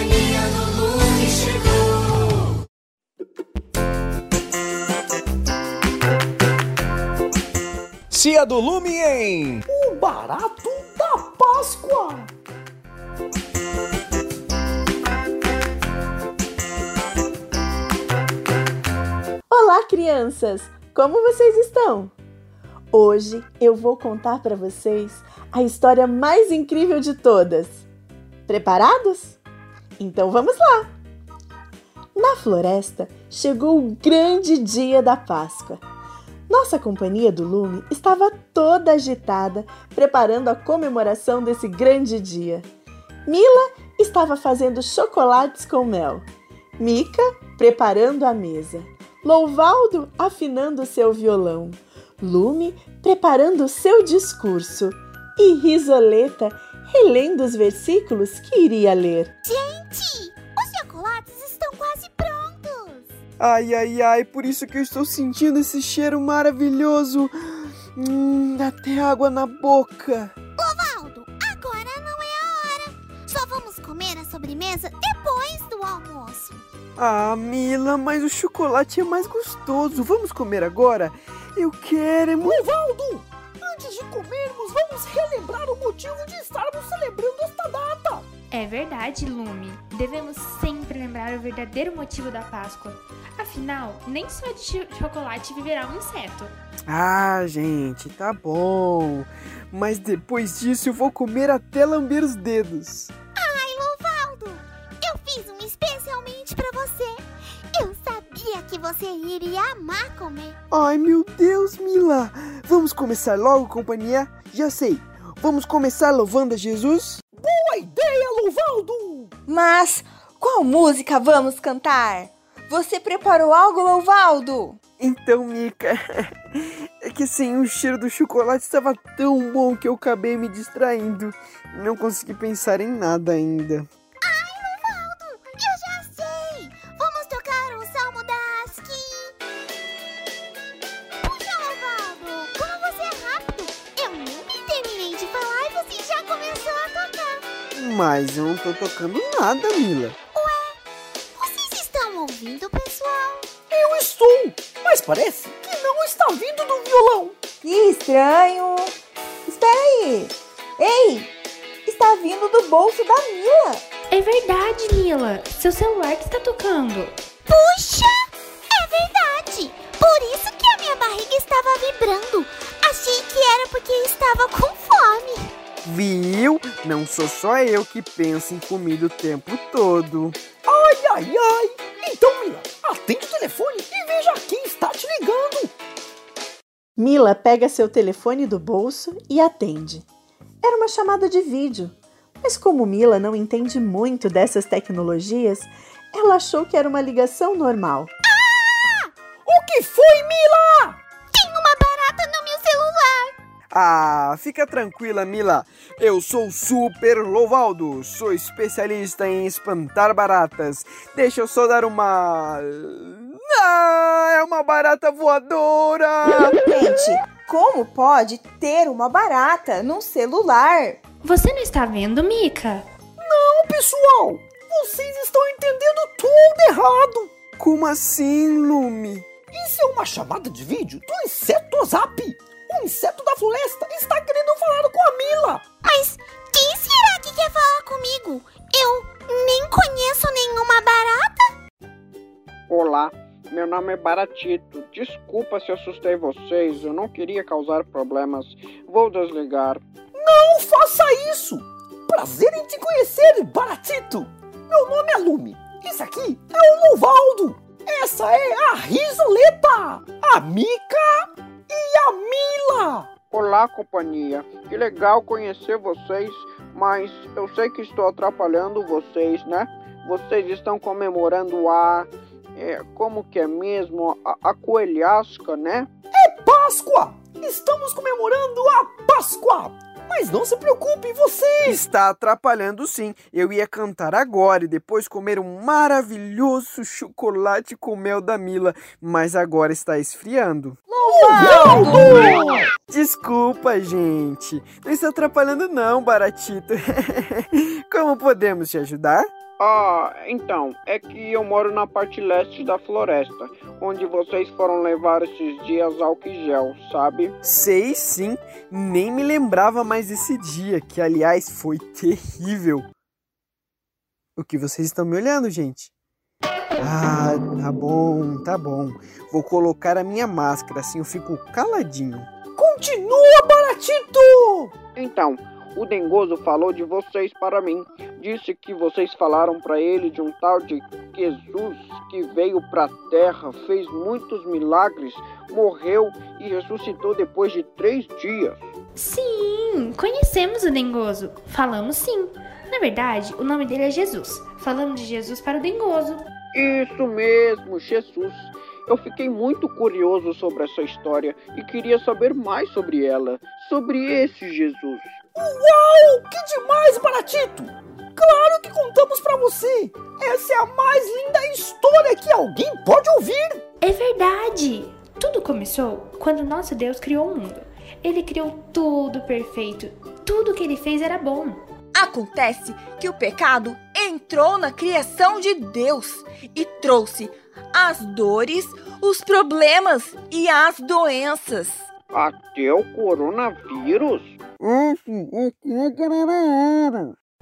companhia do Lume chegou. Tia do Lume em O barato da Páscoa. Olá, crianças! Como vocês estão? Hoje eu vou contar para vocês a história mais incrível de todas. Preparados? Então vamos lá! Na floresta chegou o grande dia da Páscoa. Nossa companhia do Lume estava toda agitada, preparando a comemoração desse grande dia. Mila estava fazendo chocolates com mel. Mica preparando a mesa. Louvaldo afinando seu violão. Lume preparando seu discurso. E Risoleta relendo os versículos que iria ler. Os chocolates estão quase prontos. Ai, ai, ai, por isso que eu estou sentindo esse cheiro maravilhoso. Hum, dá até água na boca. Valdo, agora não é a hora. Só vamos comer a sobremesa depois do almoço. Ah, Mila, mas o chocolate é mais gostoso. Vamos comer agora? Eu quero, é muito. Evaldo, antes de comermos, vamos relembrar o motivo de estarmos celebrando esta data. É verdade, Lume. Devemos sempre lembrar o verdadeiro motivo da Páscoa. Afinal, nem só de cho- chocolate viverá um inseto. Ah, gente, tá bom. Mas depois disso eu vou comer até lamber os dedos. Ai, Louvaldo, eu fiz um especialmente pra você. Eu sabia que você iria amar comer. Ai, meu Deus, Mila. Vamos começar logo, companhia? Já sei. Vamos começar louvando a Jesus? Ideia, Louvaldo. Mas qual música vamos cantar? Você preparou algo, Louvaldo? Então, Mica, é que assim, o cheiro do chocolate estava tão bom que eu acabei me distraindo. Não consegui pensar em nada ainda. Mas eu não tô tocando nada, Mila. Vocês estão ouvindo, pessoal? Eu estou, mas parece que não está vindo do violão. Que estranho! Espera aí! Ei! Está vindo do bolso da Mila! É verdade, Mila. Seu celular que está tocando. Puxa! É verdade! Por isso que a minha barriga estava vibrando. Achei que era porque estava com fome. Viu? Não sou só eu que penso em comida o tempo todo. Ai, ai, ai. Então, Mila, atende o telefone e veja quem está te ligando. Mila pega seu telefone do bolso e atende. Era uma chamada de vídeo, mas como Mila não entende muito dessas tecnologias, ela achou que era uma ligação normal. O que foi, Mila? Ah, fica tranquila, Mila. Eu sou super Louvaldo. Sou especialista em espantar baratas. Deixa eu só dar uma. Ah, é uma barata voadora! Gente, como pode ter uma barata num celular? Você não está vendo, Mica? Não, pessoal. Vocês estão entendendo tudo errado. Como assim, Lume? Isso é uma chamada de vídeo do inseto Zap. O inseto da floresta está querendo falar com a Mila. Mas quem será que quer falar comigo? Eu nem conheço nenhuma barata. Olá, meu nome é Baratito. Desculpa se assustei vocês, eu não queria causar problemas. Vou desligar. Não faça isso. Prazer em te conhecer, Baratito. Meu nome é Lume. Esse aqui é o Louvaldo. Essa é a Risoleta, a Mica e a Mila. Olá, companhia. Que legal conhecer vocês, mas eu sei que estou atrapalhando vocês, né? Vocês estão comemorando a. é, como que é mesmo? A, a coelhasca, né? Páscoa. Estamos comemorando a Páscoa. Mas não se preocupe, você. Está atrapalhando sim. Eu ia cantar agora e depois comer um maravilhoso chocolate com mel da Mila, mas agora está esfriando. Desculpa, gente. Não está atrapalhando não, Baratito. Como podemos te ajudar? Ah, então, é que eu moro na parte leste da floresta, onde vocês foram levar esses dias álcool em gel, sabe? Sei sim, nem me lembrava mais desse dia, que aliás foi terrível. O que vocês estão me olhando, gente? Ah, tá bom, tá bom. Vou colocar a minha máscara, assim eu fico caladinho. Continua, Baratito! Então, o Dengoso falou de vocês para mim. Disse que vocês falaram para ele de um tal de Jesus que veio para a terra, fez muitos milagres, morreu e ressuscitou depois de três dias. Sim, conhecemos o Dengoso. Falamos sim. Na verdade, o nome dele é Jesus. Falamos de Jesus para o Dengoso. Isso mesmo, Jesus. Eu fiquei muito curioso sobre essa história e queria saber mais sobre ela, sobre esse Jesus. Uau, que demais, Baratito! Claro que contamos pra você! Essa é a mais linda história que alguém pode ouvir! É verdade! Tudo começou quando nosso Deus criou o mundo. Ele criou tudo perfeito. Tudo que ele fez era bom. Acontece que o pecado entrou na criação de Deus e trouxe as dores, os problemas e as doenças. Até o coronavírus?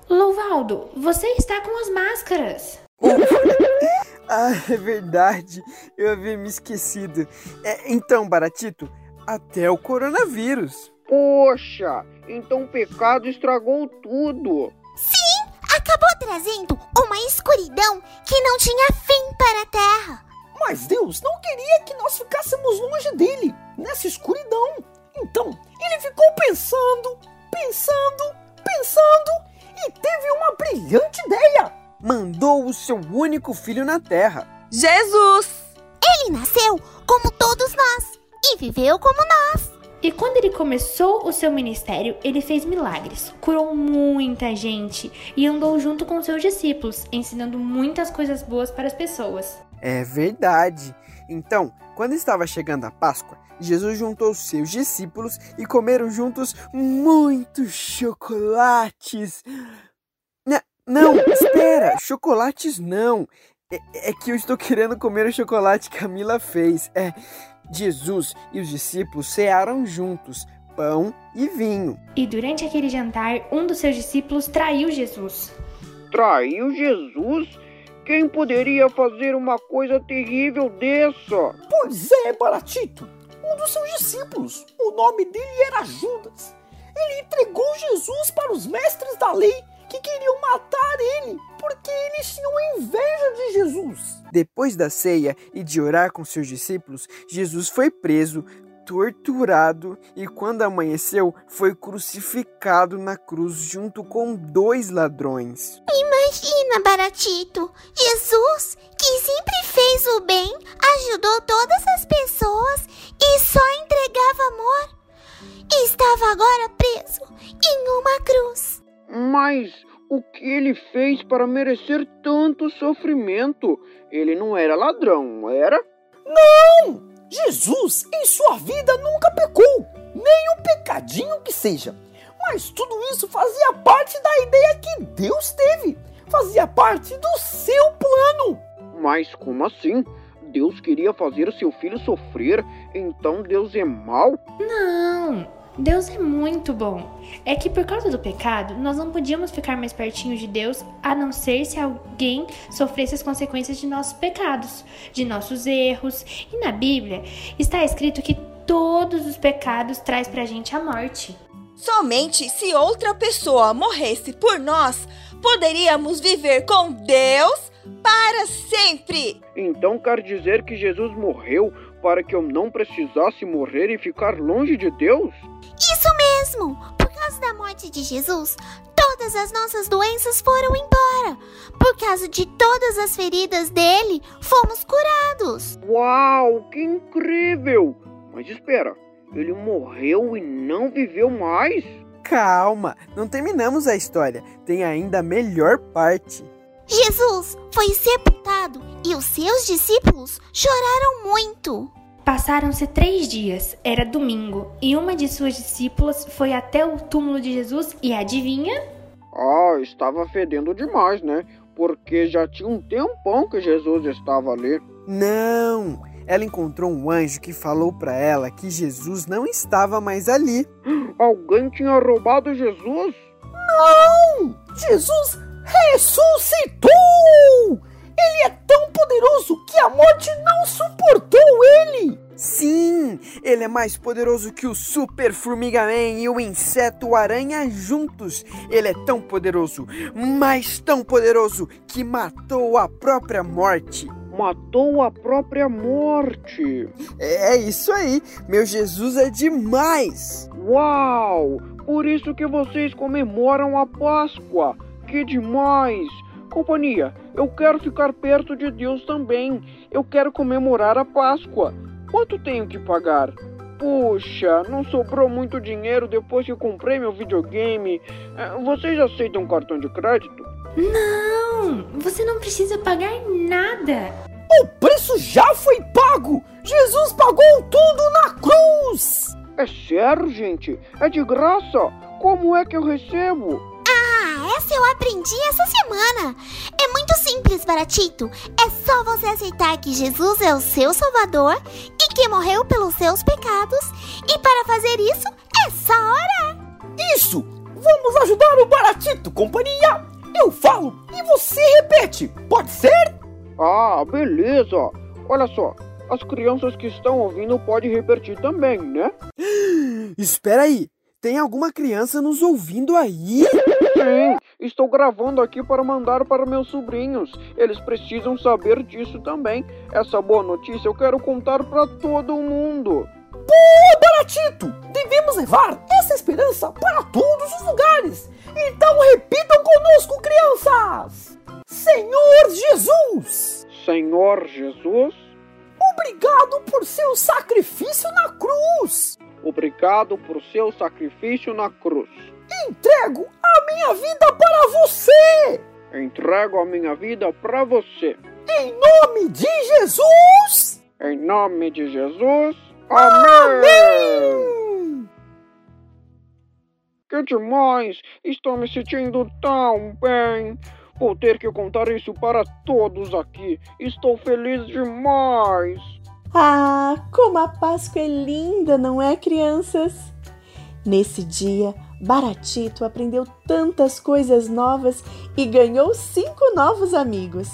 Louvaldo, você está com as máscaras. Ah, é verdade, eu havia me esquecido. É, então, Baratito, até o coronavírus. Poxa, então o pecado estragou tudo. Acabou trazendo uma escuridão que não tinha fim para a Terra. Mas Deus não queria que nós ficássemos longe dele, nessa escuridão. Então, ele ficou pensando, pensando, pensando e teve uma brilhante ideia. Mandou o seu único filho na terra. Jesus! Ele nasceu como todos nós e viveu como nós. E quando ele começou o seu ministério, ele fez milagres, curou muita gente e andou junto com seus discípulos, ensinando muitas coisas boas para as pessoas. É verdade. Então, quando estava chegando a Páscoa, Jesus juntou seus discípulos e comeram juntos muitos chocolates. N- Não, espera, chocolates não. É, é que eu estou querendo comer o chocolate que a Mila fez. É, Jesus e os discípulos cearam juntos, pão e vinho. E durante aquele jantar, um dos seus discípulos traiu Jesus. Traiu Jesus? Quem poderia fazer uma coisa terrível dessa? Pois é, Baratito, um dos seus discípulos. O nome dele era Judas. Ele entregou Jesus para os mestres da lei que queriam matar ele porque eles tinham inveja de Jesus. Depois da ceia e de orar com seus discípulos, Jesus foi preso, torturado e, quando amanheceu, foi crucificado na cruz junto com dois ladrões. Imagina, Baratito, Jesus, que sempre fez o bem, ajudou todas as pessoas e só entregava amor, estava agora preso em uma cruz. Mas o que ele fez para merecer tanto sofrimento? Ele não era ladrão, era? Não! Jesus em sua vida nunca pecou, nem um pecadinho que seja. Mas tudo isso fazia parte da ideia que Deus teve, fazia parte do seu plano. Mas como assim? Deus queria fazer o seu filho sofrer, então Deus é mau? Não, Deus é muito bom. É que por causa do pecado, nós não podíamos ficar mais pertinho de Deus a não ser se alguém sofresse as consequências de nossos pecados, de nossos erros. E na Bíblia está escrito que todos os pecados traz pra gente a morte. Somente se outra pessoa morresse por nós, poderíamos viver com Deus para sempre. Então quer dizer que Jesus morreu para que eu não precisasse morrer e ficar longe de Deus? Isso mesmo! Por causa da morte de Jesus, todas as nossas doenças foram embora. Por causa de todas as feridas dele, fomos curados. Uau, que incrível! Mas espera, ele morreu e não viveu mais? Calma, não terminamos a história. Tem ainda a melhor parte. Jesus foi sepultado e os seus discípulos choraram muito. Passaram-se três dias, era domingo, e uma de suas discípulas foi até o túmulo de Jesus e adivinha? Ah, estava fedendo demais, né? porque já tinha um tempão que Jesus estava ali. Não! Ela encontrou um anjo que falou para ela que Jesus não estava mais ali. Alguém tinha roubado Jesus? Não! Jesus ressuscitou! Ele é tão poderoso que a morte não suportou ele! Sim, ele é mais poderoso que o Super Formiga Man e o Inseto Aranha juntos. Ele é tão poderoso, mas tão poderoso, que matou a própria morte. Matou a própria morte. É isso aí, meu Jesus é demais. Uau! Por isso que vocês comemoram a Páscoa. Que demais! Companhia, eu quero ficar perto de Deus também. Eu quero comemorar a Páscoa. Quanto tenho que pagar? Puxa, não sobrou muito dinheiro depois que comprei meu videogame. Eh, Vocês aceitam cartão de crédito? Não, você não precisa pagar nada. O preço já foi pago! Jesus pagou tudo na cruz! É sério, gente? É de graça? Como é que eu recebo? Essa eu aprendi essa semana. É muito simples, Baratito. É só você aceitar que Jesus é o seu Salvador e que morreu pelos seus pecados. E para fazer isso, é só orar. Isso! Vamos ajudar o Baratito, companhia! Eu falo e você repete, pode ser? Ah, beleza. Olha só, as crianças que estão ouvindo podem repetir também, né? Espera aí, tem alguma criança nos ouvindo aí? Sim, estou gravando aqui para mandar para meus sobrinhos. Eles precisam saber disso também. Essa boa notícia eu quero contar para todo mundo. Boa, Baratito! Devemos levar essa esperança para todos os lugares! Então repitam conosco, crianças! Senhor Jesus! Senhor Jesus, Obrigado por seu sacrifício na cruz! obrigado por seu sacrifício na cruz. Entrego a minha vida para você! Entrego a minha vida para você. Em nome de Jesus! Em nome de Jesus. Amém! Amém! Que demais! Estou me sentindo tão bem. Vou ter que contar isso para todos aqui. Estou feliz demais. Ah, como a Páscoa é linda, não é, crianças? Nesse dia, Baratito aprendeu tantas coisas novas e ganhou cinco novos amigos.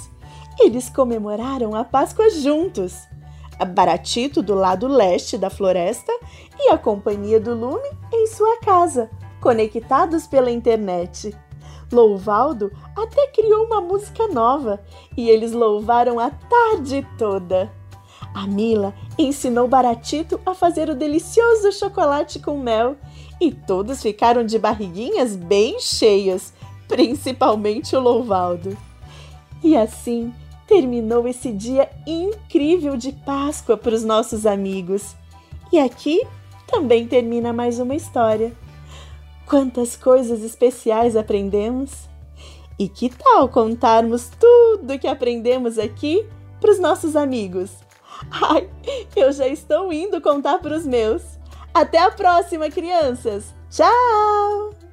Eles comemoraram a Páscoa juntos. Baratito do lado leste da floresta e a companhia do Lume em sua casa, conectados pela internet. Louvaldo até criou uma música nova e eles louvaram a tarde toda. A Mila ensinou Baratito a fazer o delicioso chocolate com mel e todos ficaram de barriguinhas bem cheias, principalmente o Louvaldo. E assim terminou esse dia incrível de Páscoa para os nossos amigos. E aqui também termina mais uma história. Quantas coisas especiais aprendemos! E que tal contarmos tudo que aprendemos aqui para os nossos amigos? Ai, eu já estou indo contar para os meus. Até a próxima, crianças! Tchau!